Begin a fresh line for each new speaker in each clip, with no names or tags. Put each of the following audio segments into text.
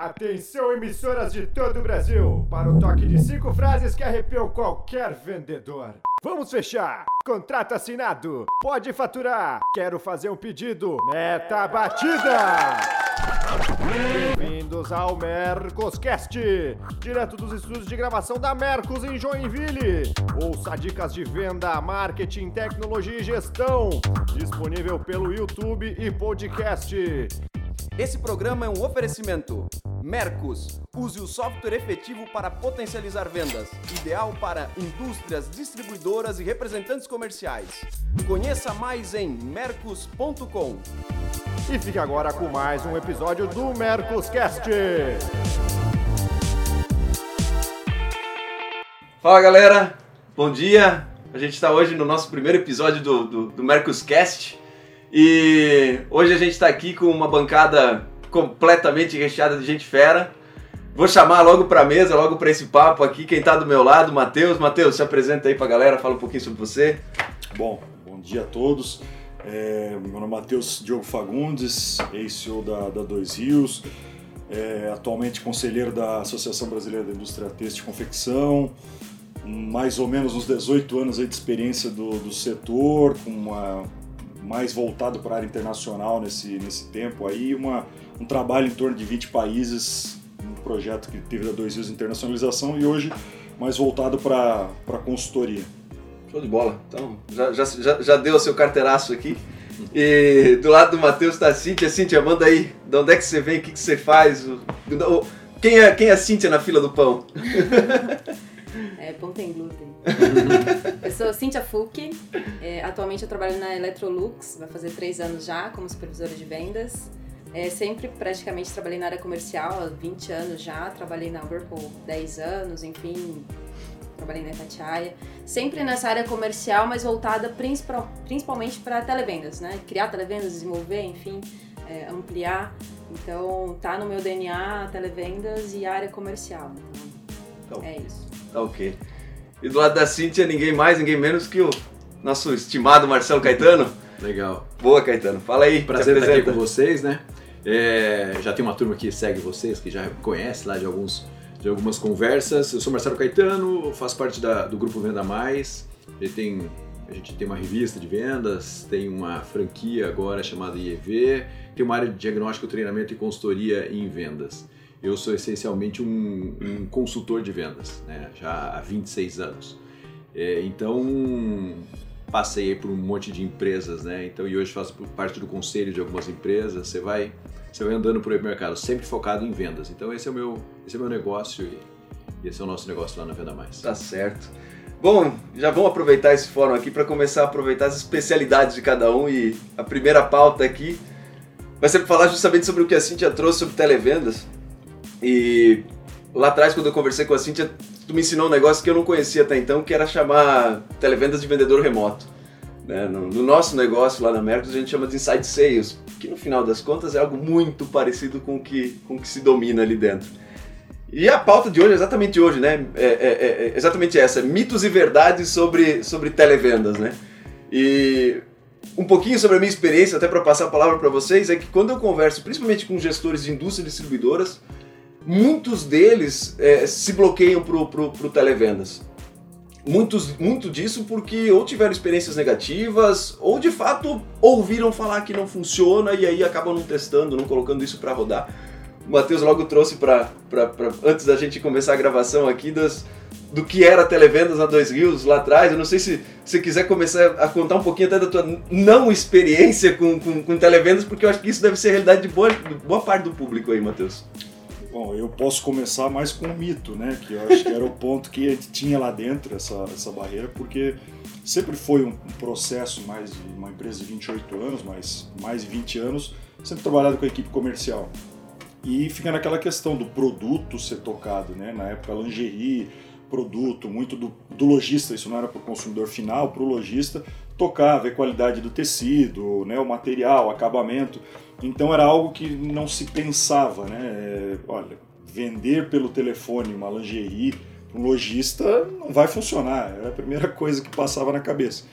Atenção, emissoras de todo o Brasil, para o toque de cinco frases que arrepiam qualquer vendedor. Vamos fechar. Contrato assinado. Pode faturar. Quero fazer um pedido. Meta batida. Bem-vindos ao Mercoscast, direto dos estúdios de gravação da Mercos em Joinville. Ouça dicas de venda, marketing, tecnologia e gestão. Disponível pelo YouTube e podcast.
Esse programa é um oferecimento. Mercos. Use o software efetivo para potencializar vendas. Ideal para indústrias, distribuidoras e representantes comerciais. Conheça mais em mercos.com.
E fique agora com mais um episódio do Mercoscast.
Fala galera, bom dia. A gente está hoje no nosso primeiro episódio do, do, do Mercoscast. E hoje a gente está aqui com uma bancada completamente recheada de gente fera. Vou chamar logo para a mesa, logo para esse papo aqui, quem está do meu lado, Matheus. Matheus, se apresenta aí para a galera, fala um pouquinho sobre você.
Bom, bom dia a todos. É, meu nome é Matheus Diogo Fagundes, ex-CEO da, da Dois Rios, é, atualmente conselheiro da Associação Brasileira da Indústria Têxtil e Confecção, mais ou menos uns 18 anos de experiência do, do setor, com uma, mais voltado para a área internacional nesse, nesse tempo aí, uma, um trabalho em torno de 20 países, um projeto que teve da Dois Rios Internacionalização e hoje mais voltado para a consultoria.
Show de bola. Então, já, já, já, já deu o seu carteiraço aqui. E do lado do Matheus está a Cíntia. Cíntia, manda aí. De onde é que você vem? O que, que você faz? Quem é, quem é a Cíntia na fila do pão?
É, pão tem glúten. Eu sou Cíntia Fuc. É, atualmente eu trabalho na Electrolux. Vai fazer três anos já como supervisora de vendas. É, sempre praticamente trabalhei na área comercial há 20 anos já. Trabalhei na Whirlpool 10 anos, enfim trabalhei na Itatiaia, sempre nessa área comercial, mas voltada principalmente para televendas, né? Criar televendas, desenvolver, enfim, é, ampliar. Então, tá no meu DNA televendas e área comercial. Então, é isso.
Tá ok. E do lado da Cintia, ninguém mais, ninguém menos que o nosso estimado Marcelo Caetano.
Legal.
Boa, Caetano. Fala aí.
Prazer estar aqui com vocês, né? É, já tem uma turma que segue vocês, que já conhece lá de alguns de algumas conversas. Eu sou Marcelo Caetano, faço parte da, do grupo Venda Mais. Ele tem, a gente tem uma revista de vendas, tem uma franquia agora chamada IEV, tem uma área de diagnóstico, treinamento e consultoria em vendas. Eu sou essencialmente um, um consultor de vendas, né? já há 26 anos. É, então, passei por um monte de empresas, né? Então, e hoje faço parte do conselho de algumas empresas. Você vai você vai andando por aí mercado, sempre focado em vendas. Então esse é o meu, esse é o meu negócio e esse é o nosso negócio lá na Venda Mais.
Tá certo. Bom, já vamos aproveitar esse fórum aqui para começar a aproveitar as especialidades de cada um e a primeira pauta aqui vai ser para falar justamente sobre o que a Cintia trouxe sobre televendas. E lá atrás, quando eu conversei com a Cintia, tu me ensinou um negócio que eu não conhecia até então, que era chamar televendas de vendedor remoto. Né? No, no, nosso negócio lá na Mercos a gente chama de inside sales, que no final das contas é algo muito parecido com o que, com o que se domina ali dentro. E a pauta de hoje é exatamente hoje, né? É, é, é, é exatamente essa, mitos e verdades sobre, sobre televendas, né? E um pouquinho sobre a minha experiência, até para passar a palavra para vocês, é que quando eu converso, principalmente com gestores de indústria distribuidoras, muitos deles é, se bloqueiam para o televendas muitos, muito disso porque ou tiveram experiências negativas ou de fato ouviram falar que não funciona e aí acabam não testando, não colocando isso para rodar. O Matheus logo trouxe para antes da gente começar a gravação aqui das, do que era televendas na Dois Rios lá atrás. Eu não sei se você quiser começar a contar um pouquinho até da tua não experiência com, com, com televendas, porque eu acho que isso deve ser a realidade de boa, boa parte do público aí, Matheus.
Bom, eu posso começar mais com o mito, né? Que eu acho que era o ponto que tinha lá dentro, essa, essa barreira, porque sempre foi um, processo mais de uma empresa de 28 anos, mas mais de 20 anos, sempre trabalhado com a equipe comercial. E fica naquela questão do produto ser tocado, né? Na época, lingerie, produto, muito do, do lojista, isso não era para o consumidor final, para o lojista tocar, ver qualidade do tecido, né, o material, acabamento. Então era algo que não se pensava, né? É, olha, vender pelo telefone uma lingerie para um lojista não vai funcionar, era a primeira coisa que passava na cabeça.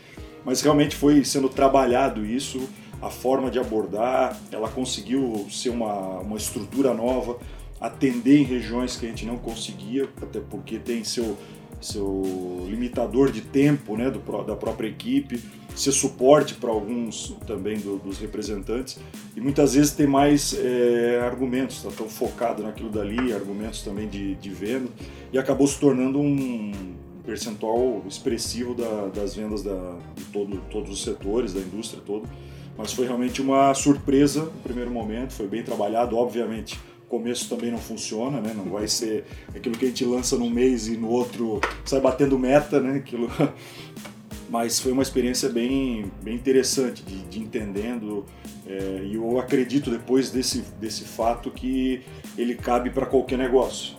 Mas realmente foi sendo trabalhado isso, a forma de abordar, ela conseguiu ser uma, uma estrutura nova, atender em regiões que a gente não conseguia, até porque tem seu, seu limitador de tempo né, do, da própria equipe, ser suporte para alguns também do, dos representantes e muitas vezes ter mais é, argumentos, tá tão focado naquilo dali, argumentos também de, de venda e acabou se tornando um percentual expressivo da, das vendas da, de todo, todos os setores, da indústria toda. Mas foi realmente uma surpresa no primeiro momento, foi bem trabalhado, obviamente começo também não funciona, né? Não vai ser aquilo que a gente lança num mês e no outro sai batendo meta, né? Aquilo... Mas foi uma experiência bem, bem interessante de, de entendendo é, e eu acredito depois desse, desse fato que ele cabe para qualquer negócio.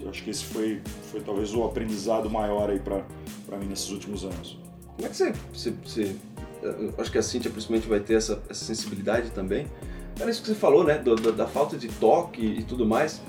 Eu acho que esse foi, foi talvez o aprendizado maior aí para mim nesses últimos anos.
Como é que você, você, você acho que a Cintia principalmente vai ter essa, essa sensibilidade também Era isso que você falou, né? Do, do, da falta de toque e tudo mais.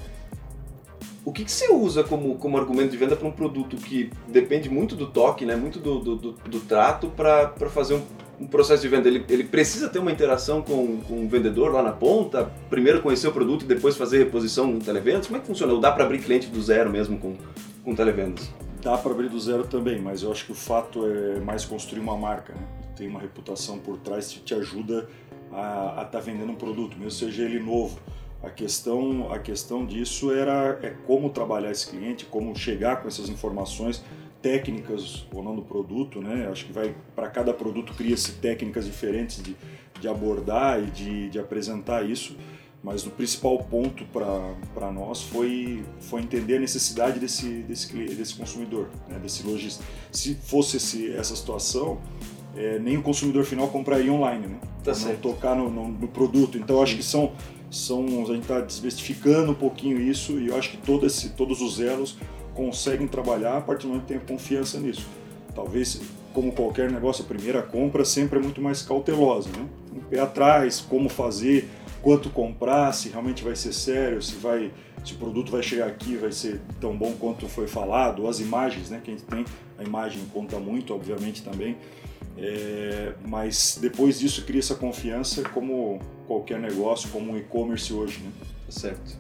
O que, que você usa como, como argumento de venda para um produto que depende muito do toque, né? Muito do, do, do, do trato para fazer um, um, processo de venda? Ele, ele precisa ter uma interação com, com o vendedor lá na ponta? Primeiro conhecer o produto e depois fazer reposição em televendas? Como é que funciona? Ou dá para abrir cliente do zero mesmo com, com televendas?
Dá para abrir do zero também, mas eu acho que o fato é mais construir uma marca. Né? Tem uma reputação por trás que te ajuda a estar tá vendendo um produto, mesmo seja ele novo. A questão, a questão disso era é como trabalhar esse cliente, como chegar com essas informações técnicas ou não do produto, né? Acho que vai para cada produto cria-se técnicas diferentes de, de abordar e de, de apresentar isso, mas o principal ponto para nós foi, foi entender a necessidade desse, desse, desse consumidor, né? desse lojista. Se fosse esse, essa situação, é, nem o consumidor final compraria online, né?
Tá
não tocar no, no, no, produto. Então, acho que são, são a gente está desmistificando um pouquinho isso e eu acho que todo esse, todos os elos conseguem trabalhar a partir do momento que tem confiança nisso. Talvez, como qualquer negócio, a primeira compra sempre é muito mais cautelosa, né? Um pé atrás, como fazer, quanto comprar, se realmente vai ser sério, se vai se o produto vai chegar aqui vai ser tão bom quanto foi falado, as imagens, né, que a gente tem, a imagem conta muito, obviamente também. É, mas depois disso cria essa confiança como qualquer negócio, como o e-commerce hoje, né?
Tá certo.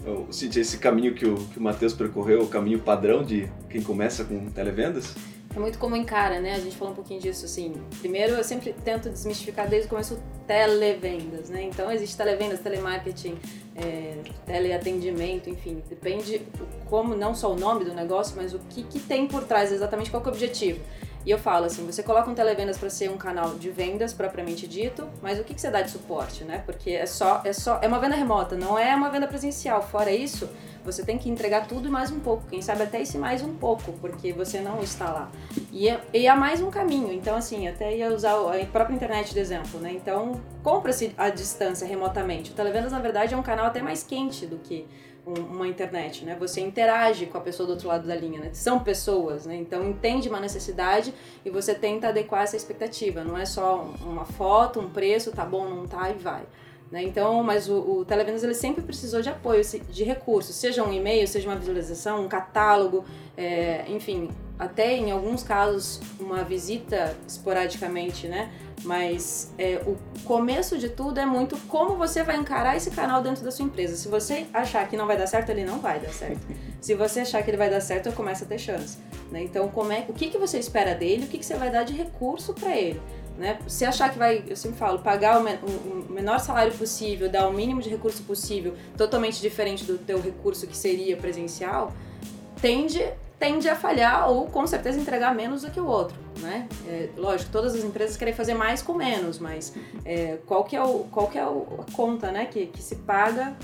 Então, Cintia, esse caminho que o, que o Matheus percorreu, o caminho padrão de quem começa com televendas?
É muito como encara, né? A gente falou um pouquinho disso, assim. Primeiro, eu sempre tento desmistificar desde o começo televendas, né? Então, existe televendas, telemarketing, é, teleatendimento, enfim. Depende como, não só o nome do negócio, mas o que, que tem por trás, exatamente qual é o objetivo. E eu falo assim, você coloca um televendas para ser um canal de vendas propriamente dito, mas o que, que você dá de suporte, né? Porque é só, é só, é uma venda remota, não é uma venda presencial. Fora isso, você tem que entregar tudo e mais um pouco, quem sabe até esse mais um pouco, porque você não está lá. E, é, e há mais um caminho, então assim, até ia usar a própria internet de exemplo, né? Então, compra-se à distância, remotamente. O televendas, na verdade, é um canal até mais quente do que uma internet, né? Você interage com a pessoa do outro lado da linha, né? São pessoas, né? Então entende uma necessidade e você tenta adequar essa expectativa. Não é só uma foto, um preço, tá bom, não tá e vai. Né? Então, mas o, o Televendas ele sempre precisou de apoio, de recursos, seja um e-mail, seja uma visualização, um catálogo, é, enfim, até em alguns casos uma visita esporadicamente, né? Mas é, o começo de tudo é muito como você vai encarar esse canal dentro da sua empresa. Se você achar que não vai dar certo, ele não vai dar certo. Se você achar que ele vai dar certo, começa a ter chance. Né? Então, como é, o que, que você espera dele? O que, que você vai dar de recurso para ele? Né? Se achar que vai, eu sempre falo, pagar o, o, menor salário possível, dar o mínimo de recurso possível, totalmente diferente do teu recurso que seria presencial, tende tende a falhar ou com certeza entregar menos do que o outro, né? É, lógico, todas as empresas querem fazer mais com menos, mas é, qual que é, o, qual que é o, a conta, né, que, que se paga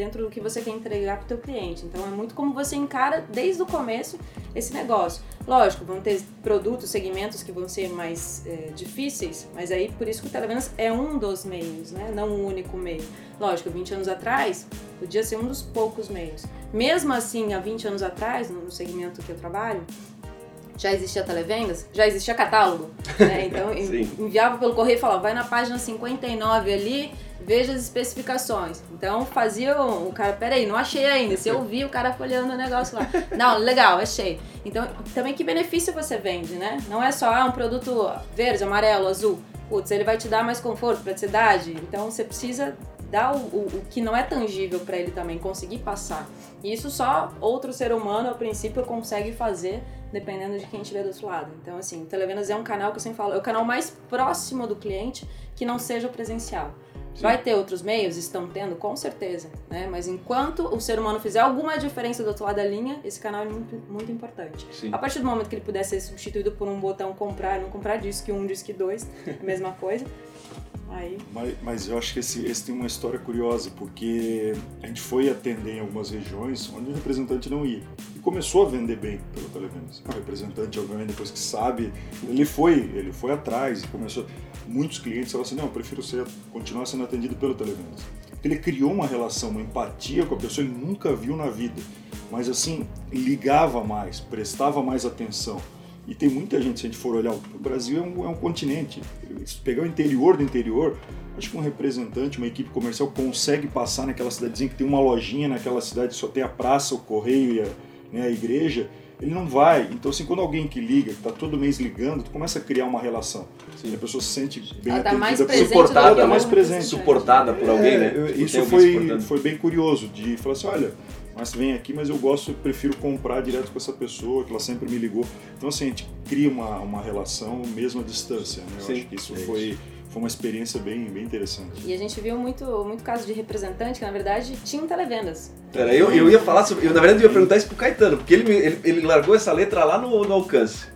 dentro do que você quer entregar para o teu cliente. Então é muito como você encara desde o começo esse negócio. Lógico, vão ter produtos, segmentos que vão ser mais é, difíceis, mas aí por isso que o televendas é um dos meios, né? não um único meio. Lógico, 20 anos atrás podia ser um dos poucos meios. Mesmo assim, há 20 anos atrás, no segmento que eu trabalho, já existia televendas, já existia catálogo. Né? Então enviava pelo correio e falava, vai na página 59 ali, veja as especificações. Então fazia o cara, peraí, não achei ainda. Se eu vi o cara folheando o negócio lá. Não, legal, achei. Então, também que benefício você vende, né? Não é só ah, um produto verde, amarelo, azul. Putz, ele vai te dar mais conforto, praticidade. Então você precisa dá o, o, o que não é tangível para ele também conseguir passar. E isso só outro ser humano, a princípio, consegue fazer dependendo de quem estiver do outro lado. Então, assim, o Televendas é um canal que eu sempre falo, é o canal mais próximo do cliente que não seja o presencial. Sim. Vai ter outros meios? Estão tendo, com certeza. Né? Mas enquanto o ser humano fizer alguma diferença do outro lado da linha, esse canal é muito, muito importante. Sim. A partir do momento que ele puder ser substituído por um botão comprar, não comprar disco que um, disco que dois, mesma coisa. Aí...
Mas, mas, eu acho que esse, esse tem uma história curiosa, porque a gente foi atender em algumas regiões onde o representante não ia. E começou a vender bem pelo Televendas. O representante, obviamente, depois que sabe, ele foi, ele foi atrás e começou muitos clientes falaram assim, não, eu prefiro ser, continuar sendo atendido pelo televendas. Ele criou uma relação, uma empatia com a pessoa que nunca viu na vida, mas assim, ligava mais, prestava mais atenção. E tem muita gente, se a gente for olhar, o Brasil é um, é um continente. Se pegar o interior do interior, acho que um representante, uma equipe comercial consegue passar naquela cidadezinha que tem uma lojinha naquela cidade, só tem a praça, o correio e a, né, a igreja, ele não vai. Então, assim, quando alguém que liga, que está todo mês ligando, tu começa a criar uma relação. Sim. A pessoa se sente bem
Ela
tá
mais
suportada,
tá mais presente.
Suportada por alguém,
é,
né?
Eu, isso foi, foi bem curioso, de falar assim, olha, mas vem aqui, mas eu gosto, eu prefiro comprar direto com essa pessoa, que ela sempre me ligou. Então, assim, a gente cria uma, uma relação mesmo à distância, né? Eu Sim. acho que isso é foi... Isso foi uma experiência bem, bem interessante.
E a gente viu muito, muito caso de representante que, na verdade, tinha televendas.
Pera, eu, eu ia falar sobre. Eu, na verdade, eu ia perguntar isso pro Caetano, porque ele, ele, ele largou essa letra lá no, no alcance.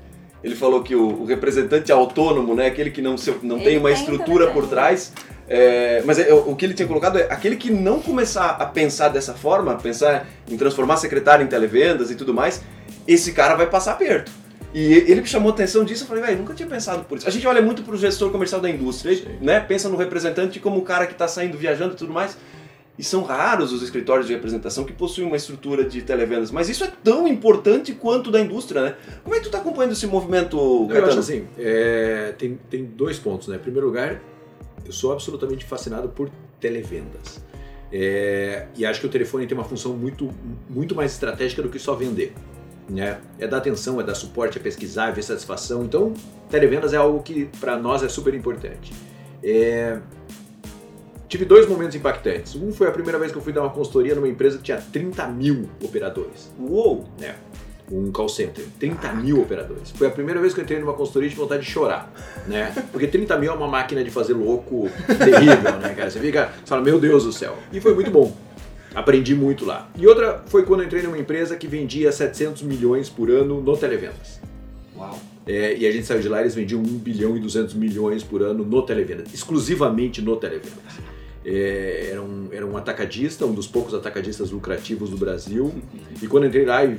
Ele falou que o, o representante autônomo, né, aquele que não, se, não tem uma tem estrutura por trás. É, mas é, o que ele tinha colocado é aquele que não começar a pensar dessa forma, pensar em transformar secretário em televendas e tudo mais, esse cara vai passar aperto. E ele me chamou a atenção disso, eu falei, velho, nunca tinha pensado por isso. A gente olha muito pro gestor comercial da indústria, Sim. né? Pensa no representante como o cara que está saindo viajando e tudo mais. E são raros os escritórios de representação que possuem uma estrutura de televendas. Mas isso é tão importante quanto da indústria, né? Como é que tu está acompanhando esse movimento,
Caetano? Eu acho assim, é, tem, tem dois pontos, né? Em primeiro lugar, eu sou absolutamente fascinado por televendas. É, e acho que o telefone tem uma função muito, muito mais estratégica do que só vender né? É dar atenção, é dar suporte, é pesquisar, é ver satisfação. Então, televendas é algo que para nós é super importante. É... Tive dois momentos impactantes. Um foi a primeira vez que eu fui dar uma consultoria numa empresa que tinha 30 mil operadores.
Uou!
É. Um call center, 30 mil operadores. Foi a primeira vez que eu entrei numa consultoria de vontade de chorar, né? Porque 30 mil é uma máquina de fazer louco terrível, né, cara? Você fica, você fala, meu Deus do céu. E foi muito bom. Aprendi muito lá. E outra foi quando eu entrei numa empresa que vendia 700 milhões por ano no televendas.
Uau!
É, e a gente saiu de lá, eles vendiam 1 bilhão e 200 milhões por ano no televendas, exclusivamente no televendas. É, era, um, era um atacadista, um dos poucos atacadistas lucrativos do Brasil. E quando eu entrei lá e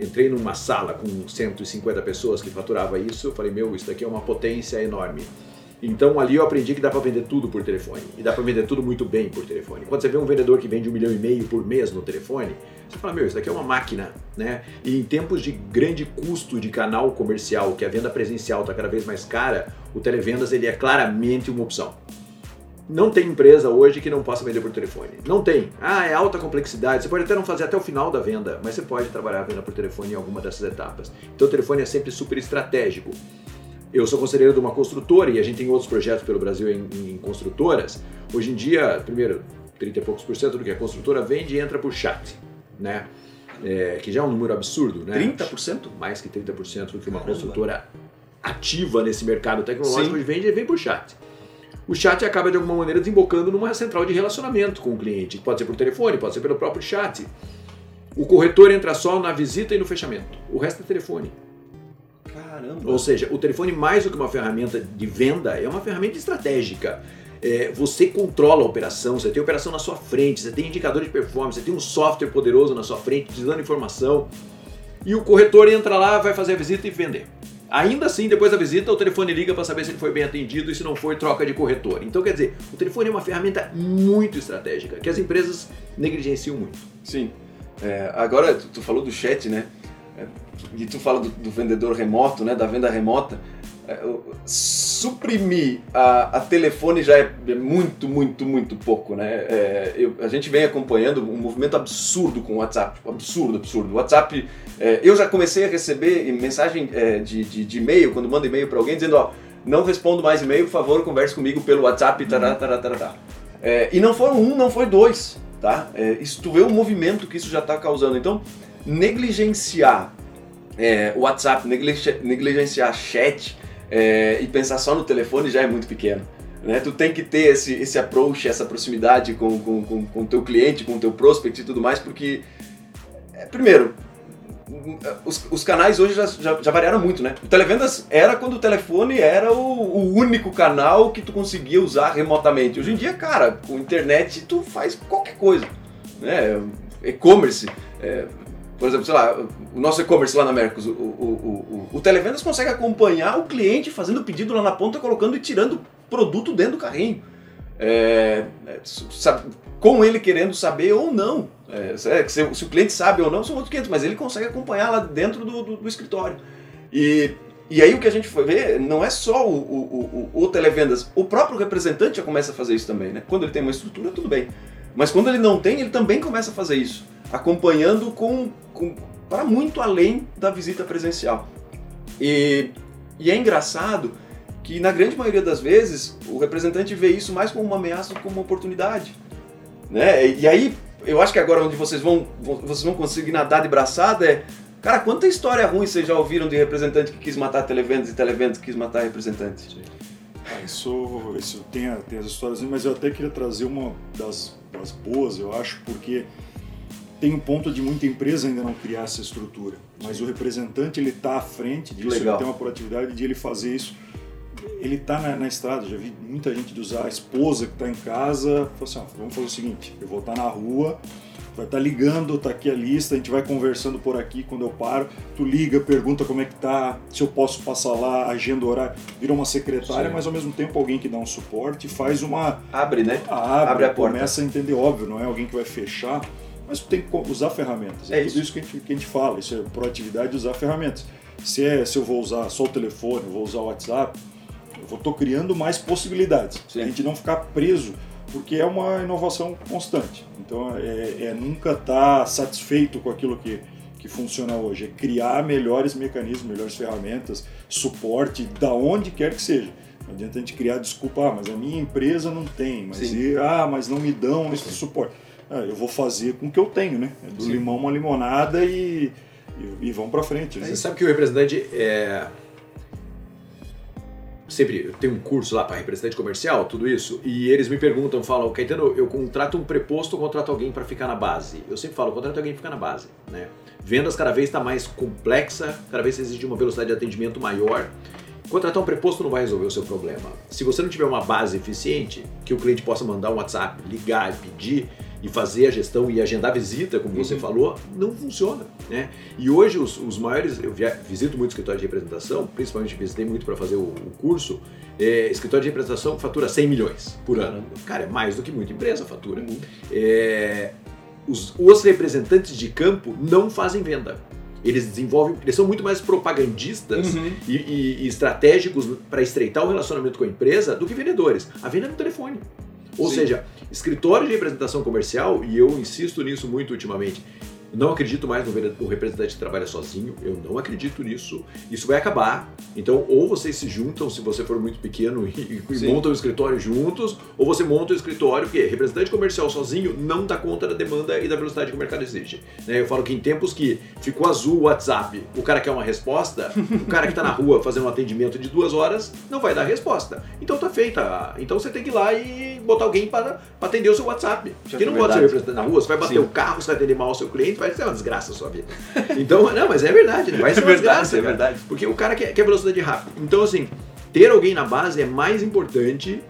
entrei numa sala com 150 pessoas que faturava isso, eu falei, meu, isso daqui é uma potência enorme. Então ali eu aprendi que dá para vender tudo por telefone. E dá para vender tudo muito bem por telefone. Quando você vê um vendedor que vende um milhão e meio por mês no telefone, você fala, meu, isso daqui é uma máquina, né? E em tempos de grande custo de canal comercial, que a venda presencial está cada vez mais cara, o televendas ele é claramente uma opção. Não tem empresa hoje que não possa vender por telefone. Não tem. Ah, é alta complexidade. Você pode até não fazer até o final da venda, mas você pode trabalhar a venda por telefone em alguma dessas etapas. Então o telefone é sempre super estratégico. Eu sou conselheiro de uma construtora e a gente tem outros projetos pelo Brasil em, em construtoras. Hoje em dia, primeiro, 30 e poucos por cento do que a construtora vende entra por chat, né? É, que já é um número absurdo, né?
30%?
Mais que 30% do que uma construtora ativa nesse mercado tecnológico Sim. vende vem por chat. O chat acaba de alguma maneira desembocando numa central de relacionamento com o cliente. Pode ser por telefone, pode ser pelo próprio chat. O corretor entra só na visita e no fechamento. O resto é telefone.
Caramba.
Ou seja, o telefone, mais do que uma ferramenta de venda, é uma ferramenta estratégica. É, você controla a operação, você tem a operação na sua frente, você tem indicador de performance, você tem um software poderoso na sua frente, te dando informação. E o corretor entra lá, vai fazer a visita e vender. Ainda assim, depois da visita, o telefone liga para saber se ele foi bem atendido e se não foi, troca de corretor. Então, quer dizer, o telefone é uma ferramenta muito estratégica que as empresas negligenciam muito.
Sim. É, agora, tu, tu falou do chat, né? e tu fala do, do, vendedor remoto, né, da venda remota, é, suprimir a, a, telefone já é, é muito, muito, muito pouco, né? É, eu, a gente vem acompanhando um movimento absurdo com o WhatsApp, tipo, absurdo, absurdo. O WhatsApp, é, eu já comecei a receber mensagem é, de, de, de e-mail, quando mando e-mail para alguém, dizendo, ó, não respondo mais e-mail, por favor, converse comigo pelo WhatsApp, tará, tará, tará, tará. É, e não foram um, não foi dois, tá? É, isso, tu vê o movimento que isso já está causando. Então, negligenciar é, o WhatsApp, negligenciar chat é, e pensar só no telefone já é muito pequeno. Né? Tu tem que ter esse, esse approach, essa proximidade com o com, com, com teu cliente, com o teu prospect e tudo mais, porque, é, primeiro, os, os, canais hoje já, já, já, variaram muito, né? O televendas era quando o telefone era o, o, único canal que tu conseguia usar remotamente. Hoje em dia, cara, com internet tu faz qualquer coisa, né? E-commerce, é, por exemplo, sei lá, o nosso e-commerce lá na Mercos, o, o, o, o, televendas consegue acompanhar o cliente fazendo o pedido lá na ponta, colocando e tirando produto dentro do carrinho. É, é sabe, com ele querendo saber ou não. É, se, se, o cliente sabe ou não, são outros 500, mas ele consegue acompanhar lá dentro do, do, do escritório. E, e aí o que a gente foi ver não é só o, o, o, o, televendas, o próprio representante já começa a fazer isso também, né? Quando ele tem uma estrutura, tudo bem. Mas quando ele não tem, ele também começa a fazer isso, acompanhando com, com para muito além da visita presencial. E, e é engraçado que na grande maioria das vezes o representante vê isso mais como uma ameaça do que como uma oportunidade. Né? E aí, eu acho que agora onde vocês vão, vocês vão conseguir nadar de braçada é. Cara, quanta história ruim vocês já ouviram de representante que quis matar televendas e televendas que quis matar representantes?
Ah, isso, isso tem, tem as histórias, mas eu até queria trazer uma das, das boas, eu acho, porque tem um ponto de muita empresa ainda não criar essa estrutura, mas o representante ele está à frente disso, Legal. ele tem uma proatividade de ele fazer isso ele está na, na, estrada, já vi muita gente usar a esposa que está em casa, falou assim, ó, vamos fazer o seguinte, eu vou estar tá na rua, vai estar tá ligando, está aqui a lista, a gente vai conversando por aqui quando eu paro, tu liga, pergunta como é que tá, se eu posso passar lá, agenda horário, vira uma secretária, Sim. mas ao mesmo tempo alguém que dá um suporte, faz uma...
Abre, né?
Abre, abre a porta. começa a entender, óbvio, não é alguém que vai fechar, mas tem que usar ferramentas. É, é tudo isso que a, gente, que a gente fala, isso é proatividade de usar ferramentas. Se, é, se eu vou usar só o telefone, vou usar o WhatsApp, eu estou criando mais possibilidades. Sim. A gente não ficar preso, porque é uma inovação constante. Então é, é nunca estar tá satisfeito com aquilo que, que funciona hoje, é criar melhores mecanismos, melhores ferramentas, suporte, da onde quer que seja. Não adianta a gente criar desculpa, ah, mas a minha empresa não tem, mas e, ah, mas não me dão esse suporte. Ah, eu vou fazer com o que eu tenho, né? É do Sim. limão uma limonada e, e, e vamos para frente.
Né? Você sabe que o representante é sempre eu tenho um curso lá para representante comercial, tudo isso, e eles me perguntam, falam, Caetano, eu contrato um preposto ou contrato alguém para ficar na base? Eu sempre falo, contrato alguém para ficar na base, né? Vendas cada vez está mais complexa, cada vez exige uma velocidade de atendimento maior. Contratar um preposto não vai resolver o seu problema. Se você não tiver uma base eficiente, que o cliente possa mandar um WhatsApp, ligar e pedir, e fazer a gestão e agendar visita, como você uhum. falou, não funciona. Né? E hoje os, os maiores, eu via, visito muito escritório de representação, principalmente visitei muito para fazer o, o curso, é, escritório de representação fatura 100 milhões por ano. Cara, é mais do que muita empresa fatura. Uhum. É, os, os representantes de campo não fazem venda. Eles desenvolvem, eles são muito mais propagandistas uhum. e, e, e, estratégicos para estreitar o relacionamento com a empresa do que vendedores. A venda é no telefone. Ou Sim. seja, escritório de representação comercial, e eu insisto nisso muito ultimamente, não acredito mais no representante que trabalha sozinho, eu não acredito nisso. Isso vai acabar. Então, ou vocês se juntam, se você for muito pequeno, e, e montam o escritório juntos, ou você monta o escritório, que representante comercial sozinho não dá conta da demanda e da velocidade que o mercado exige. Né? Eu falo que em tempos que ficou azul o WhatsApp, o cara quer uma resposta, o cara que está na rua fazendo um atendimento de duas horas não vai dar resposta. Então tá feita. Então você tem que ir lá e botar alguém para, atender o seu WhatsApp. Que não pode ser representante na rua, você vai bater Sim. o carro, você vai atender mal o seu cliente vai ser uma desgraça a sua vida. Então, não, mas é verdade, né? vai ser uma é verdade, desgraça. É verdade. Porque o cara quer, quer velocidade rápida. Então, assim, ter alguém na base é mais importante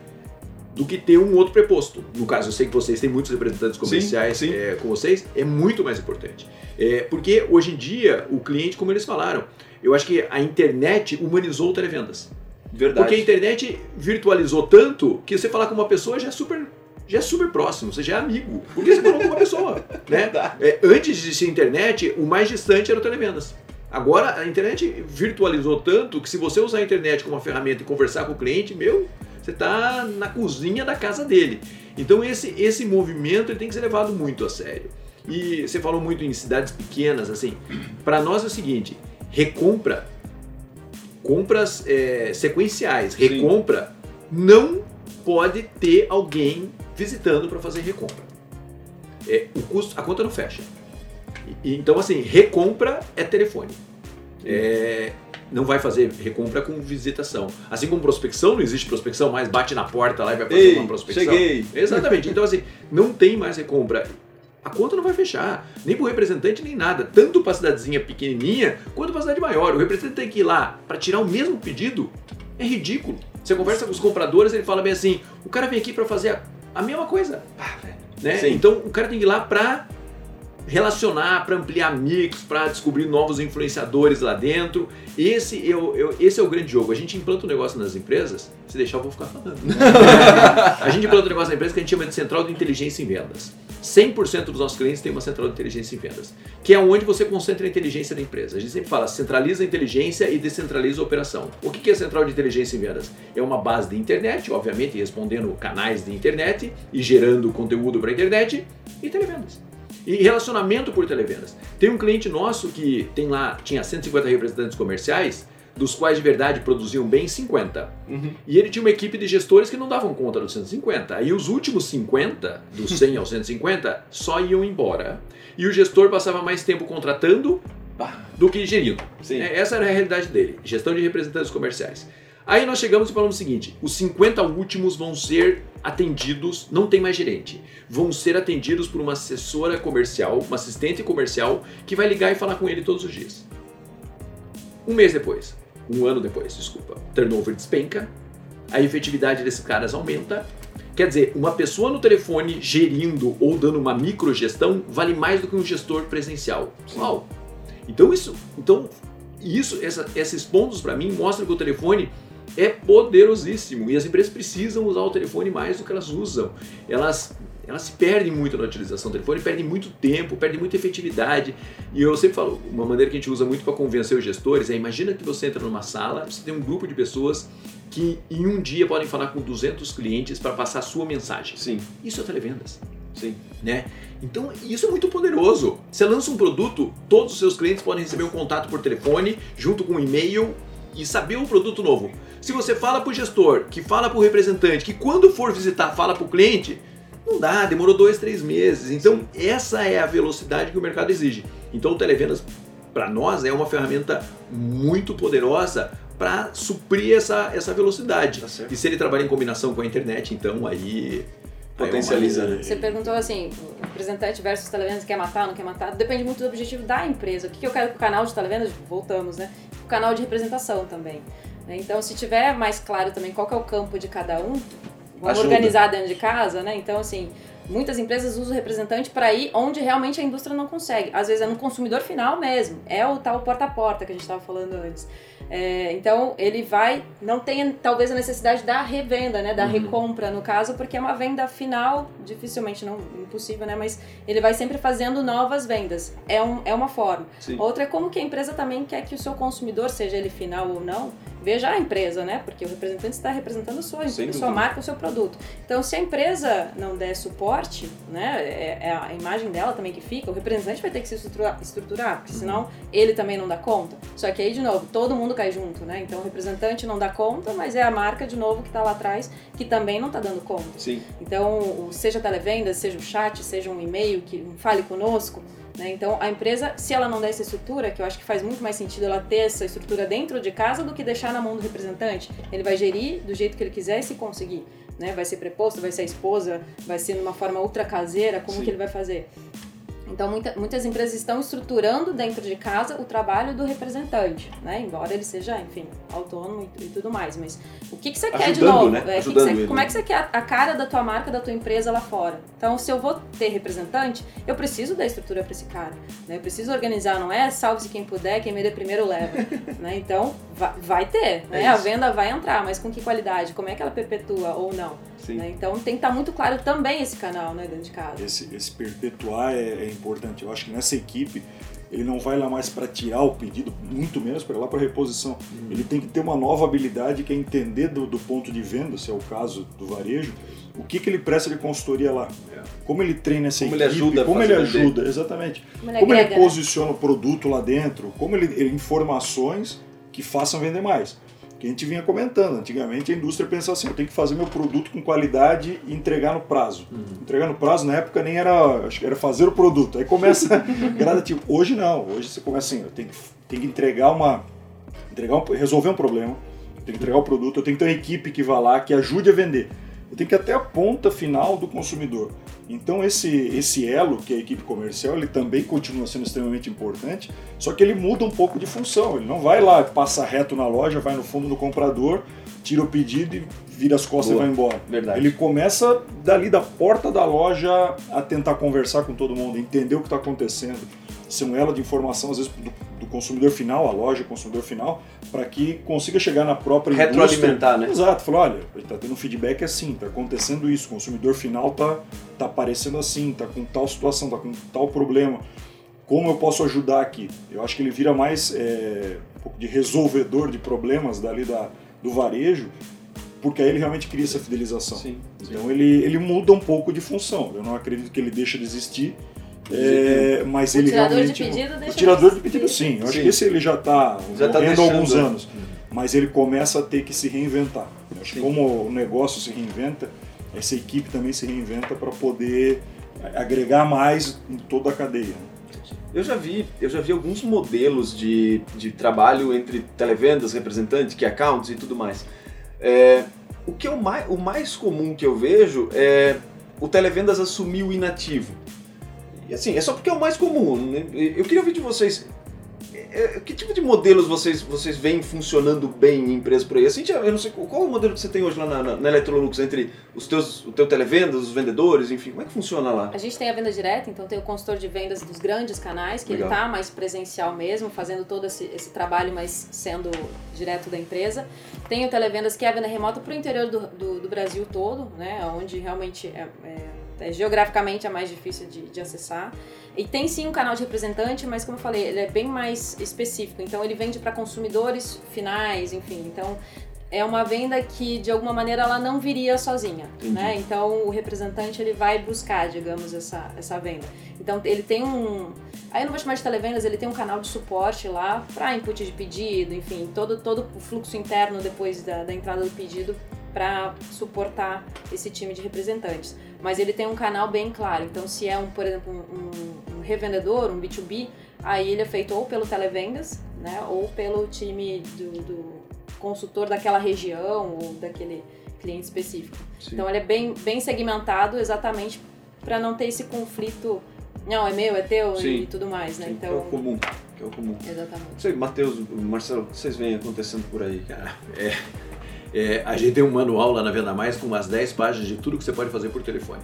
do que ter um outro preposto. No caso, eu sei que vocês têm muitos representantes comerciais sim, sim. É, com vocês, é muito mais importante. É, porque hoje em dia, o cliente, como eles falaram, eu acho que a internet humanizou o televendas. Verdade. Porque a internet virtualizou tanto que você falar com uma pessoa já é super já é super próximo, você já é amigo, porque você falou com uma pessoa. né? É, antes de existir internet, o mais distante era o televendas. Agora a internet virtualizou tanto que se você usar a internet como uma ferramenta e conversar com o cliente, meu, você está na cozinha da casa dele. Então esse, esse movimento ele tem que ser levado muito a sério. E você falou muito em cidades pequenas, assim, para nós é o seguinte, recompra, compras é, sequenciais, recompra, não pode ter alguém visitando para fazer recompra. É, o custo, a conta não fecha. E- então, assim, recompra é telefone. É, não vai fazer recompra com visitação. Assim como prospecção, não existe prospecção mais, bate na porta lá e vai fazer
Ei,
uma prospecção.
cheguei.
Exatamente. Então, assim, não tem mais recompra. A conta não vai fechar, nem para o representante, nem nada. Tanto para a cidadezinha pequenininha, quanto para a cidade maior. O representante tem que ir lá para tirar o mesmo pedido. É ridículo. Você conversa com os compradores, ele fala bem assim: o cara vem aqui para fazer a, a mesma coisa. Né? Então, o cara tem que ir lá para relacionar, para ampliar mix, para descobrir novos influenciadores lá dentro. Esse, eu, eu- esse é o grande jogo. A gente implanta um negócio nas empresas, se deixar eu vou ficar falando. a gente implanta um negócio na empresa que a gente chama de central de inteligência em vendas. 100% dos nossos clientes têm uma central de inteligência em vendas, que é onde você concentra a inteligência da empresa. A gente sempre fala, centraliza a inteligência e descentraliza a operação. O que que é central de inteligência em vendas? É uma base de internet, obviamente, respondendo canais de internet e gerando conteúdo para a internet e televendas. E relacionamento por televendas. Tem um cliente nosso que tem lá, tinha 150 representantes comerciais, dos quais de verdade produziam bem 50. E ele tinha uma equipe de gestores que não davam conta dos 150. Aí os últimos 50, dos 100 aos 150, só iam embora. E o gestor passava mais tempo contratando do que gerindo.
Sim.
É, Essa era a realidade dele, gestão de representantes comerciais. Aí nós chegamos e falamos o seguinte: os 50 últimos vão ser atendidos, não tem mais gerente, vão ser atendidos por uma assessora comercial, uma assistente comercial, que vai ligar e falar com ele todos os dias. Um mês depois, um ano depois, desculpa, turnover despenca, a efetividade desses caras aumenta. Quer dizer, uma pessoa no telefone gerindo ou dando uma microgestão vale mais do que um gestor presencial. Uau! Então isso, então isso, essa- esses pontos para mim mostram que o telefone é poderosíssimo e as empresas precisam usar o telefone mais do que elas usam. Elas elas se perdem muito na utilização do telefone, perdem muito tempo, perdem muita efetividade. E eu sempre falo, uma maneira que a gente usa muito para convencer os gestores é imagina que você entra numa sala, você tem um grupo de pessoas que em um dia podem falar com 200 clientes para passar a sua mensagem.
Sim,
Isso é televendas
sim.
né? Então isso é muito poderoso. Você lança um produto, todos os seus clientes podem receber um contato por telefone, junto com um e-mail e saber o produto novo. Se você fala para o gestor, que fala para o representante, que quando for visitar fala para o cliente, não dá, demorou dois, três meses. Então essa é a velocidade que o mercado exige. Então o televendas para nós é uma ferramenta muito poderosa para suprir essa, essa velocidade.
Tá
e se ele trabalha em combinação com a internet, então aí
Potencializa,
aí é uma-
né?
Você perguntou assim, o representante versus televendas, quer matar, não quer matar? Depende muito do objetivo da empresa. O que eu quero com o canal de televendas? Voltamos, né? O canal de representação também. Então, se tiver mais claro também qual que é o campo de cada um, vamos
Ajuda.
organizar dentro de casa, né? Então, assim, muitas empresas usam o representante para ir onde realmente a indústria não consegue. Às vezes é no consumidor final mesmo. É o tal porta a porta que a gente estava falando antes. É, então ele vai, não tem talvez a necessidade da revenda, né, da
Uhum.
recompra no caso, porque é uma venda final, dificilmente não impossível, né, mas ele vai sempre fazendo novas vendas. É, um, é uma forma.
Sim.
Outra é como que a empresa também quer que o seu consumidor, seja ele final ou não, veja a empresa, né, porque o representante está representando a sua, a sua marca, o seu produto. Então se a empresa não der suporte, né, é, é a imagem dela também que fica, o representante vai ter que se estruturar, estruturar porque senão ele também não dá conta. Só que aí, de novo, todo mundo cai junto, né? Então o representante não dá conta, mas é a marca, de novo, que tá lá atrás, que também não tá dando conta.
Sim.
Então, seja televendas, seja um chat, seja um e-mail que fale conosco, né? Então, a empresa, se ela não der essa estrutura, que eu acho que faz muito mais sentido ela ter essa estrutura dentro de casa do que deixar na mão do representante. Ele vai gerir do jeito que ele quiser e se conseguir. Né? Vai ser preposto, vai ser a esposa, vai ser numa forma ultra caseira, como
Sim.
que ele vai fazer? Então, muita- muitas empresas estão estruturando dentro de casa o trabalho do representante, né? Embora ele seja, enfim, autônomo e, e tudo mais. Mas o que, que você quer de
Ajudando,
novo?
né?
É, que que
Ajudando
você-
ele.
como é que você quer a cara da tua marca, da tua empresa lá fora? Então, se eu vou ter representante, eu preciso da estrutura para esse cara. Né? Eu preciso organizar, não é salve-se quem puder, quem me dê primeiro leva. né? Então, va- vai ter, né?
É
a venda vai entrar, mas com que qualidade? Como é que ela perpetua ou não?
Sim.
né? Então, tem que estar muito claro também esse canal né, dentro de casa.
Esse, esse perpetuar é, é importante. Eu acho que nessa equipe ele não vai lá mais para tirar o pedido, muito menos para lá para reposição. Ele tem que ter uma nova habilidade que é entender do, do ponto de venda, se é o caso do varejo, o que, que ele presta de consultoria lá.
É.
Como ele treina essa
Como ele
equipe,
ajuda a
como ele ajuda, exatamente.
Como ele
como ele
né?
posiciona o produto lá dentro, como ele, ele informações que façam vender mais. Que a gente vinha comentando. Antigamente a indústria pensava assim, eu tenho que fazer meu produto com qualidade e entregar no prazo. Uhum. Entregar no prazo na época nem era, acho que era fazer o produto. Aí começa gradativo. Hoje não, hoje você começa assim, eu tenho que, tenho que entregar uma, entregar um, resolver um problema, eu tenho que entregar o produto, eu tenho que ter uma equipe que vá lá, que ajude a vender. Eu tenho que ir até a ponta final do consumidor. Então esse, esse elo, que é a equipe comercial, ele também continua sendo extremamente importante, só que ele muda um pouco de função. Ele não vai lá, passa reto na loja, vai no fundo do comprador, tira o pedido e vira as costas Boa. e vai embora.
Verdade.
Ele começa dali da porta da loja a tentar conversar com todo mundo, entender o que está acontecendo, ser um elo de informação, às vezes, do, do consumidor final, a loja, o consumidor final, para que consiga chegar na própria
Retroalimentar,
indústria. né? Exato, falar, olha, está tendo um feedback assim, está acontecendo isso, o consumidor final está tá aparecendo assim, está com tal situação, está com tal problema. Como eu posso ajudar aqui? Eu acho que ele vira mais é, um pouco de resolvedor de problemas dali da, do varejo, porque aí ele realmente cria essa fidelização.
Sim,
sim. Então ele, ele muda um pouco de função. Eu não acredito que ele deixe de existir, é, mas
o
ele
realmente.
De
pedido deixa
o tirador de pedido, sim. Eu acho que esse ele já está
já tá
alguns anos. Mas ele começa a ter que se reinventar. Eu acho que como o negócio se reinventa, essa equipe também se reinventa para poder agregar mais em toda a cadeia.
Eu já vi, eu já vi alguns modelos de, de trabalho entre televendas, representantes, que accounts e tudo mais. É, o que é o mais, o mais comum que eu vejo é o televendas assumir o inativo. E assim, é só porque é o mais comum. Né? Eu queria ouvir de vocês. É, é, que tipo de modelos vocês, vocês veem funcionando bem em empresas por aí? Assim, eu não sei qual é o modelo que você tem hoje lá na, na, na Electrolux entre os teus, o teu televendas, os vendedores, enfim, como é que funciona lá?
A gente tem a venda direta, então tem o consultor de vendas dos grandes canais, que Legal. ele tá mais presencial mesmo, fazendo todo esse, esse trabalho, mas sendo direto da empresa. Tem o televendas que é a venda remota para o interior do, do, do, Brasil todo, né, onde realmente é, é é, geograficamente é mais difícil de, de, acessar. E tem sim um canal de representante, mas como eu falei, ele é bem mais específico. Então ele vende para consumidores finais, enfim. Então é uma venda que de alguma maneira ela não viria sozinha, né? Então o representante ele vai buscar, digamos, essa, essa venda. Então ele tem um, aí eu não vou chamar de televendas, ele tem um canal de suporte lá para input de pedido, enfim, todo todo o fluxo interno depois da, da entrada do pedido para suportar esse time de representantes. Mas ele tem um canal bem claro. Então, se é um, por exemplo, um, um revendedor, um B2B, aí ele é feito ou pelo televendas, né, ou pelo time do, do consultor daquela região ou daquele cliente específico. Sim. Então, ele é bem, bem segmentado exatamente para não ter esse conflito. Não, é meu, é teu Sim. e tudo mais, né?
Sim, então, é o comum. Que é o comum.
Exatamente.
Sei, Matheus, Marcelo, o que vocês veem acontecendo por aí, cara?
É é, a gente tem um manual lá na Venda Mais com umas 10 páginas de tudo que você pode fazer por telefone.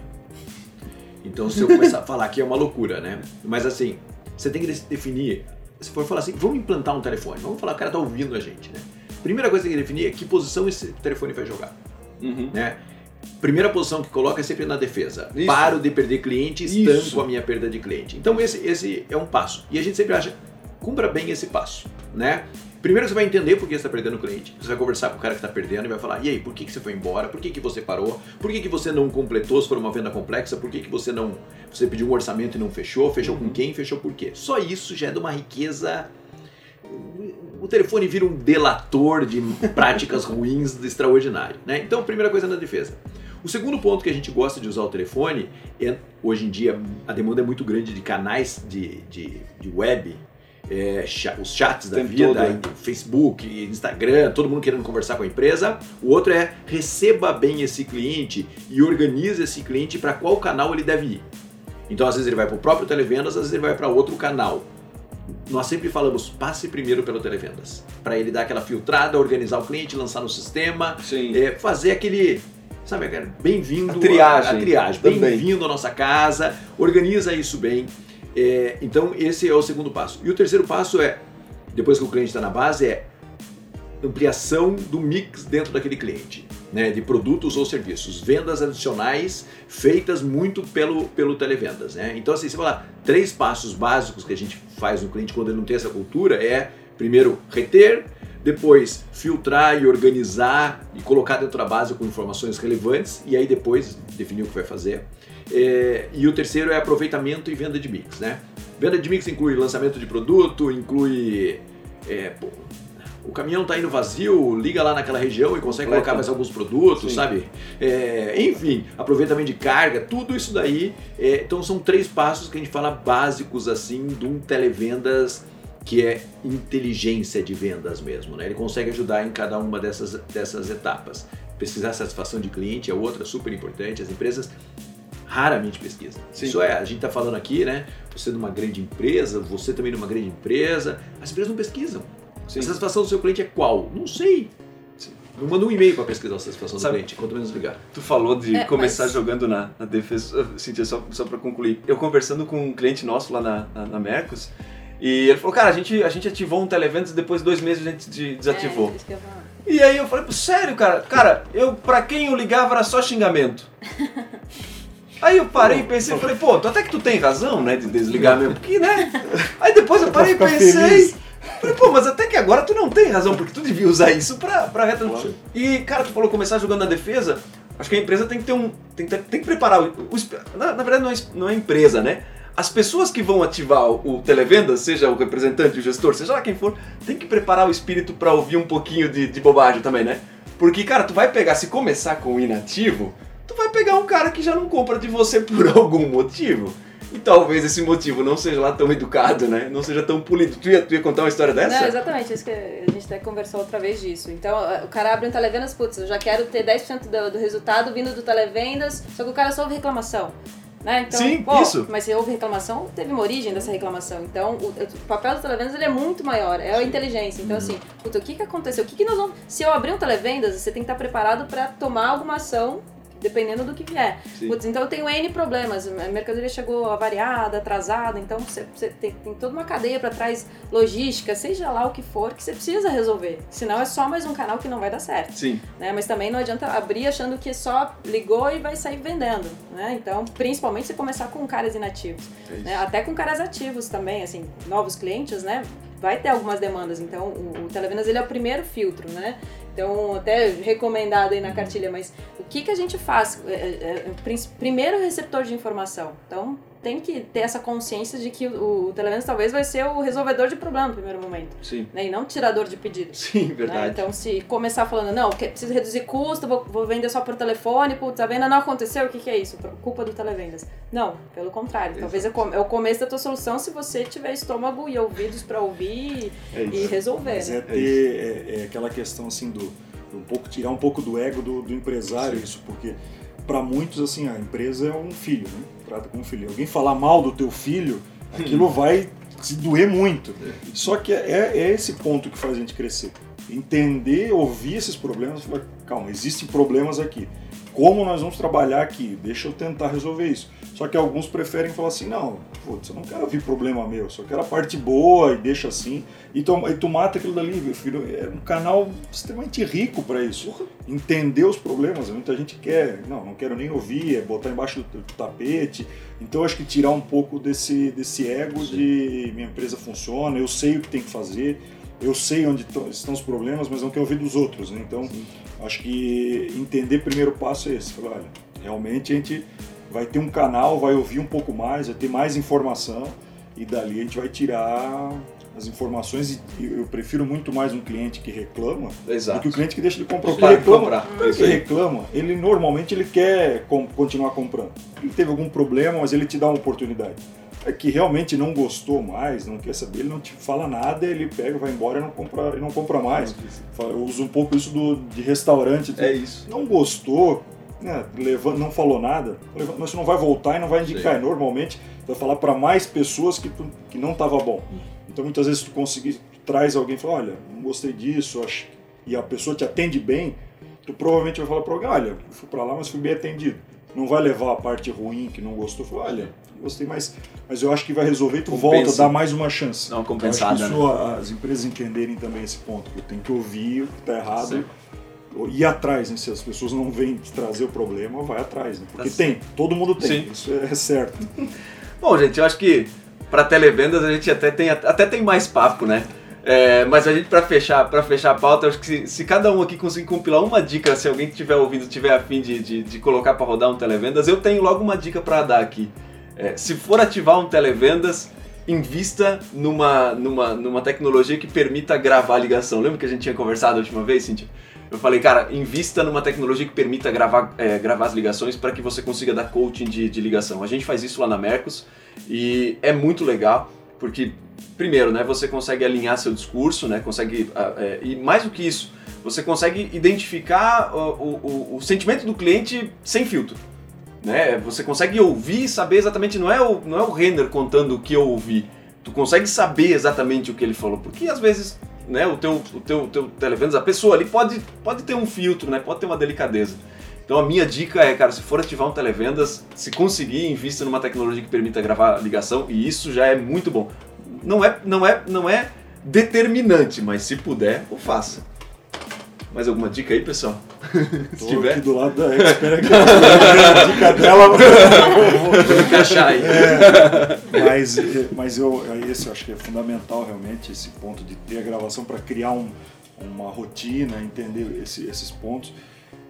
Então, se eu começar a falar aqui é uma loucura, né? Mas assim, você tem que definir. Se for falar assim, vamos implantar um telefone, vamos falar, o cara tá ouvindo a gente, né? Primeira coisa que tem que definir é que posição esse telefone vai jogar. Uhum. Né? Primeira posição que coloca é sempre na defesa. Isso. Paro de perder cliente, estanco a minha perda de cliente. Então esse, esse é um passo. E a gente sempre acha, cumpra bem esse passo, né? Primeiro você vai entender por que você está perdendo o cliente. Você vai conversar com o cara que está perdendo e vai falar, e aí, por que, que você foi embora? Por que, que você parou? Por que, que você não completou se for uma venda complexa? Por que, que você não. Você pediu um orçamento e não fechou? Fechou uhum. com quem? Fechou por quê? Só isso já é de uma riqueza. O telefone vira um delator de práticas ruins do extraordinário. Né? Então, primeira coisa na defesa. O segundo ponto que a gente gosta de usar o telefone é, hoje em dia, a demanda é muito grande de canais de, de, de web é, os chats da vida, todo, Facebook, Instagram, todo mundo querendo conversar com a empresa. O outro é receba bem esse cliente e organize esse cliente para qual canal ele deve ir. Então, às vezes ele vai para o próprio televendas, às vezes ele vai para outro canal. Nós sempre falamos, passe primeiro pelo televendas, para ele dar aquela filtrada, organizar o cliente, lançar no sistema, é, fazer aquele sabe, bem-vindo
a triagem,
a, a triagem. bem-vindo à nossa casa, organiza isso bem. É, então esse é o segundo passo. E o terceiro passo é, depois que o cliente está na base, é ampliação do mix dentro daquele cliente, né, de produtos ou serviços, vendas adicionais feitas muito pelo, pelo televendas. Né? Então assim, você fala, três passos básicos que a gente faz no cliente quando ele não tem essa cultura é, primeiro, reter, depois filtrar e organizar e colocar dentro da base com informações relevantes e aí depois definir o que vai fazer. É, e o terceiro é aproveitamento e venda de mix, né? Venda de mix inclui lançamento de produto, inclui é, pô, o caminhão tá indo vazio, liga lá naquela região e consegue
Coleta.
colocar mais alguns produtos,
Sim.
sabe? É, enfim, aproveitamento de carga, tudo isso daí. é, então são três passos que a gente fala básicos assim de um televendas que é inteligência de vendas mesmo, né? Ele consegue ajudar em cada uma dessas, dessas etapas. Pesquisar a satisfação de cliente é outra super importante. As empresas raramente pesquisam.
Sim.
Isso é, a gente está falando aqui, né? Você numa grande empresa, você também numa grande empresa, as empresas não pesquisam.
Sim.
A satisfação do seu cliente é qual? Não sei. Não manda um e-mail para pesquisar a satisfação
Sabe-
do cliente, quanto menos ligar.
Tu falou de
É,
começar
mas-
jogando na, na defesa. Cíntia, só, só pra concluir. Eu conversando com um cliente nosso lá na, na, na Mercos, e ele falou, cara, a gente, a gente ativou um televendas e depois de dois meses a gente de- desativou.
É, isso que eu ia falar.
E aí eu falei, sério, cara? Cara, eu, pra quem eu ligava era só xingamento. Aí eu parei e pensei, falei, pô, até que tu tem razão, né, de desligar mesmo, porque, né? Aí depois eu parei e pensei,
feliz.
falei, pô, mas até que agora tu não tem razão, porque tu devia usar isso pra, pra reta.
Claro.
E, cara, tu falou começar jogando na defesa, acho que a empresa tem que ter um. tem que, ter- tem que preparar. O, o na, na verdade, não é, não é empresa, né? As pessoas que vão ativar o, televendas, seja o representante, o gestor, seja lá quem for, tem que preparar o espírito pra ouvir um pouquinho de, de bobagem também, né? Porque, cara, tu vai pegar, se começar com o inativo, tu vai pegar um cara que já não compra de você por algum motivo. E talvez esse motivo não seja lá tão educado, né? Não seja tão polido. Tu ia, tu ia contar uma história dessa?
Não, exatamente, isso que a gente até conversou outra vez disso. Então, o cara abre um televendas, putz, eu já quero ter 10% do, do resultado vindo do televendas, só que o cara só ouve reclamação. Né? Então,
Sim,
pô,
isso.
Mas se houve reclamação, teve uma origem dessa reclamação. Então, o, o papel do televendas ele é muito maior, é a inteligência. Então, assim, puta, o que, que aconteceu? O que, que nós vamos. Se eu abrir um televendas, você tem que estar preparado para tomar alguma ação. Dependendo do que vier. Putz, então eu tenho N problemas. A mercadoria chegou avariada, atrasada, então você, você tem, tem toda uma cadeia para trás, logística, seja lá o que for, que você precisa resolver. Senão é só mais um canal que não vai dar certo.
Sim.
Né? Mas também não adianta abrir achando que só ligou e vai sair vendendo. Né? Então, principalmente se começar com caras inativos.
É
né? Até com caras ativos também, assim, novos clientes, né? Vai ter algumas demandas. Então, o, o Televendas ele é o primeiro filtro, né? Então, até recomendado aí na cartilha, mas o que, que a gente faz? É, é, é, primeiro receptor de informação. Então, tem que ter essa consciência de que o, o Televendas talvez vai ser o resolvedor de problema no primeiro momento,
Sim.
né? E não tirador de pedidos.
Sim,
né?
verdade.
Então, se começar falando, não, preciso reduzir custo, vou, vou vender só por telefone, putz, a venda não aconteceu, o que, que é isso? Culpa do televendas. Não, pelo contrário. Talvez é é o começo da tua solução se você tiver estômago e ouvidos pra ouvir
É
e resolver.
Mas
né?
é ter é, é aquela questão assim do um pouco tirar um pouco do ego do, do empresário isso, porque para muitos assim a empresa é um filho, né? Trata como um filho. Alguém falar mal do teu filho, aquilo vai se doer muito. Só que é, é esse ponto que faz a gente crescer. Entender, ouvir esses problemas, falar, calma, existem problemas aqui. Como nós vamos trabalhar aqui? Deixa eu tentar resolver isso. Só que alguns preferem falar assim, não, putz, eu não quero ouvir problema meu, só quero a parte boa e deixa assim. E tu, e tu mata aquilo dali, meu filho. É um canal extremamente rico para isso. Entender os problemas, muita gente quer, não, não quero nem ouvir, é botar embaixo do, do tapete. Então eu acho que tirar um pouco desse, desse ego de minha empresa funciona, eu sei o que tem que fazer, eu sei onde estão os problemas, mas não quero ouvir dos outros. Né? Então acho que entender primeiro passo é esse. Falar, olha, realmente a gente vai ter um canal, vai ouvir um pouco mais, vai ter mais informação e dali a gente vai tirar as informações e eu prefiro muito mais um cliente que reclama do
Exato.
que o cliente que deixa de comprar. O que
Para de
reclama,
comprar.
o
Isso
que
aí.
reclama, ele normalmente ele quer continuar comprando. Ele teve algum problema, mas ele te dá uma oportunidade. É que realmente não gostou mais, não quer saber, ele não te fala nada, ele pega, vai embora e não compra, e não compra mais. Eu uso um pouco isso do, de restaurante.
É isso.
Não gostou, né, leva- não falou nada, mas você não vai voltar e não vai indicar.
Sim.
E Normalmente vai falar para mais pessoas que, tu- que não estava bom. Então muitas vezes tu conseguir, tu traz alguém e fala, olha, não gostei disso, acho, e a pessoa te atende bem, tu provavelmente vai falar para alguém, olha, fui para lá, mas fui bem atendido. Não vai levar a parte ruim que não gostou, fala, olha, gostei mais, mas eu acho que vai resolver tu
Compensa.
volta, dá mais uma chance.
Dá uma
Eu acho que
compensada, né?
isso, a- as empresas entenderem também esse ponto, que tem que ouvir o que está errado,
Sim.
ir atrás, né? Se as pessoas não vêm te trazer o problema, vai atrás, né? Porque
Tá
tem, todo mundo tem,
Sim.
isso é certo.
Bom, gente, eu acho que para televendas a gente até tem, até tem mais papo, né? É, mas a gente, para fechar, pra fechar a pauta, eu acho que se, se cada um aqui conseguir compilar uma dica, se alguém que estiver ouvindo tiver afim de, de, de colocar para rodar um televendas, eu tenho logo uma dica para dar aqui. É, se for ativar um televendas, invista numa, numa, numa tecnologia que permita gravar a ligação. Lembra que a gente tinha conversado a última vez, Cintia? Eu falei, cara, invista numa tecnologia que permita gravar, é, gravar as ligações para que você consiga dar coaching de, de ligação. A gente faz isso lá na Mercos e é muito legal, porque, primeiro, né, você consegue alinhar seu discurso, né, consegue, é, e mais do que isso, você consegue identificar o, o, o sentimento do cliente sem filtro. Né? Você consegue ouvir e saber exatamente, não é o, não é o render contando o que eu ouvi, tu consegue saber exatamente o que ele falou, porque às vezes né, o teu, o teu, teu televendas, a pessoa ali pode, pode ter um filtro, né, pode ter uma delicadeza. Então a minha dica é, cara, se for ativar um televendas, se conseguir, invista numa tecnologia que permita gravar ligação e isso já é muito bom. Não é, não é, não é determinante, mas se puder, o faça. Mais alguma dica aí, pessoal?
Se tiver. aqui do lado da Expert aqui. a dica dela.
Vou encaixar aí.
É, mas mas eu, esse eu acho que é fundamental realmente, esse ponto de ter a gravação para criar um, uma rotina, entender esse, esses pontos.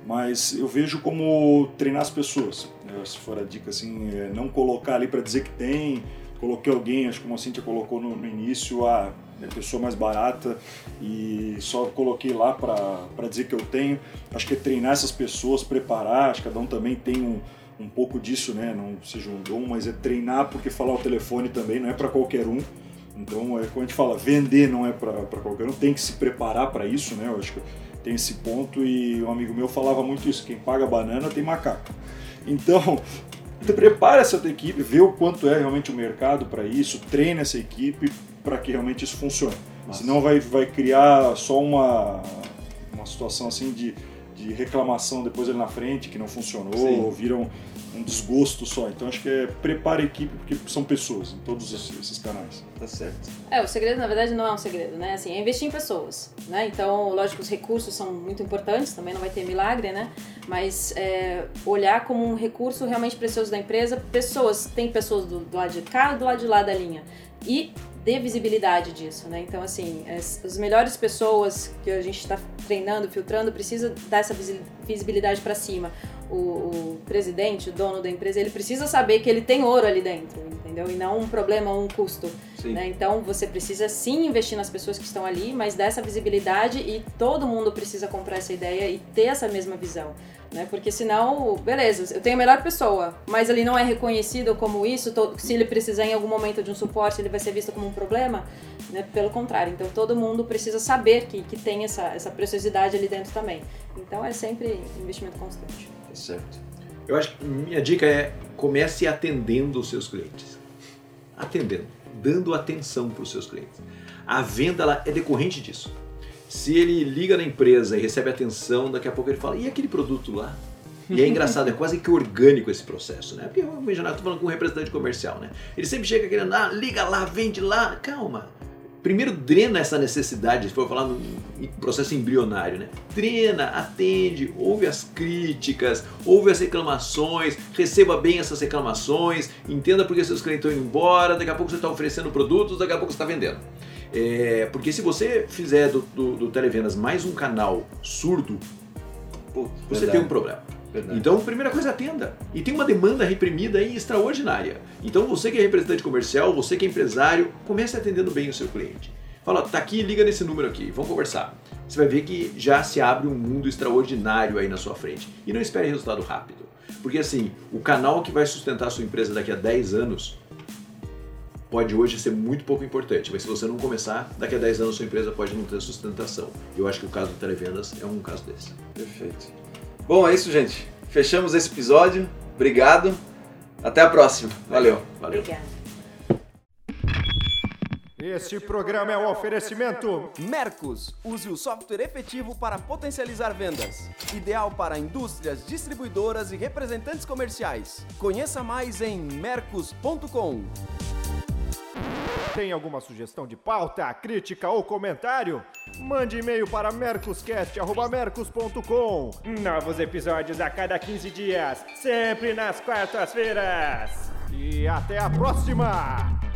Mas eu vejo como treinar as pessoas. Né? Se for a dica assim, é não colocar ali para dizer que tem. Coloquei alguém, acho que como a Cintia colocou no, no início, a é pessoa mais barata e só coloquei lá para dizer que eu tenho. Acho que é treinar essas pessoas, preparar, acho que cada um também tem um, um pouco disso, né? Não seja um dom, mas é treinar porque falar o telefone também não é para qualquer um. Então, é como a gente fala, vender não é para qualquer um, tem que se preparar para isso, né? Eu acho que tem esse ponto e um amigo meu falava muito isso, quem paga banana tem macaco. Então, prepara essa tua equipe, vê o quanto é realmente o mercado para isso, treina essa equipe, para que realmente isso funcione. Nossa. Senão vai, vai criar só uma, uma situação assim de, de reclamação depois ali na frente que não funcionou, Sim. ou viram um desgosto só. Então acho que é prepara a equipe porque são pessoas em todos esses canais.
Tá certo.
É, o segredo na verdade não é um segredo, né? Assim, é investir em pessoas, né? Então, lógico, os recursos são muito importantes, também não vai ter milagre, né? Mas é, olhar como um recurso realmente precioso da empresa, pessoas, tem pessoas do, do lado de cá e do lado de lá da linha. E dê visibilidade disso, né? Então, assim, as, as melhores pessoas que a gente está treinando, filtrando, precisa dar essa visibilidade para cima. O, o, presidente, o dono da empresa, ele precisa saber que ele tem ouro ali dentro, entendeu? E não um problema ou um custo. Né? Então, você precisa sim investir nas pessoas que estão ali, mas dessa visibilidade e todo mundo precisa comprar essa ideia e ter essa mesma visão né? Porque senão, beleza, eu tenho a melhor pessoa, mas ele não é reconhecido como isso, se ele precisar em algum momento de um suporte, ele vai ser visto como um problema, né? Pelo contrário, então todo mundo precisa saber que, que tem essa, essa preciosidade ali dentro também. Então é sempre investimento constante.
Tá certo.
Eu acho que minha dica é comece atendendo os seus clientes. Atendendo, dando atenção para os seus clientes. A venda ela é decorrente disso. Se ele liga na empresa e recebe atenção, daqui a pouco ele fala, e aquele produto lá? E é engraçado, é quase que orgânico esse processo, né? Porque eu eu tô falando com um representante comercial, né? Ele sempre chega querendo, ah, liga lá, vende lá, calma. Primeiro drena essa necessidade, se for falar no processo embrionário, né? Drena, atende, ouve as críticas, ouve as reclamações, receba bem essas reclamações, entenda porque seus clientes estão indo embora, daqui a pouco você está oferecendo produtos, daqui a pouco você está vendendo. É, porque se você fizer do, do, do, Televendas mais um canal surdo, você Verdade. tem um problema. Verdade. Então, primeira coisa, atenda. E tem uma demanda reprimida aí extraordinária. Então, você que é representante comercial, você que é empresário, comece atendendo bem o seu cliente. Fala, tá aqui, liga nesse número aqui, vamos conversar. Você vai ver que já se abre um mundo extraordinário aí na sua frente. E não espere resultado rápido. Porque assim, o canal que vai sustentar a sua empresa daqui a 10 anos pode hoje ser muito pouco importante, mas se você não começar, daqui a 10 anos sua empresa pode não ter sustentação. Eu acho que o caso do Televendas é um caso desse.
Perfeito. Bom, é isso, gente. Fechamos esse episódio. Obrigado. Até a próxima. Valeu.
Valeu. Obrigada.
Este programa é um oferecimento
Mercos. Use o software efetivo para potencializar vendas. Ideal para indústrias, distribuidoras e representantes comerciais. Conheça mais em mercos.com.
Tem alguma sugestão de pauta, crítica ou comentário? Mande e-mail para mercoscast.mercos.com. Novos episódios a cada 15 dias, sempre nas quartas-feiras. E até a próxima!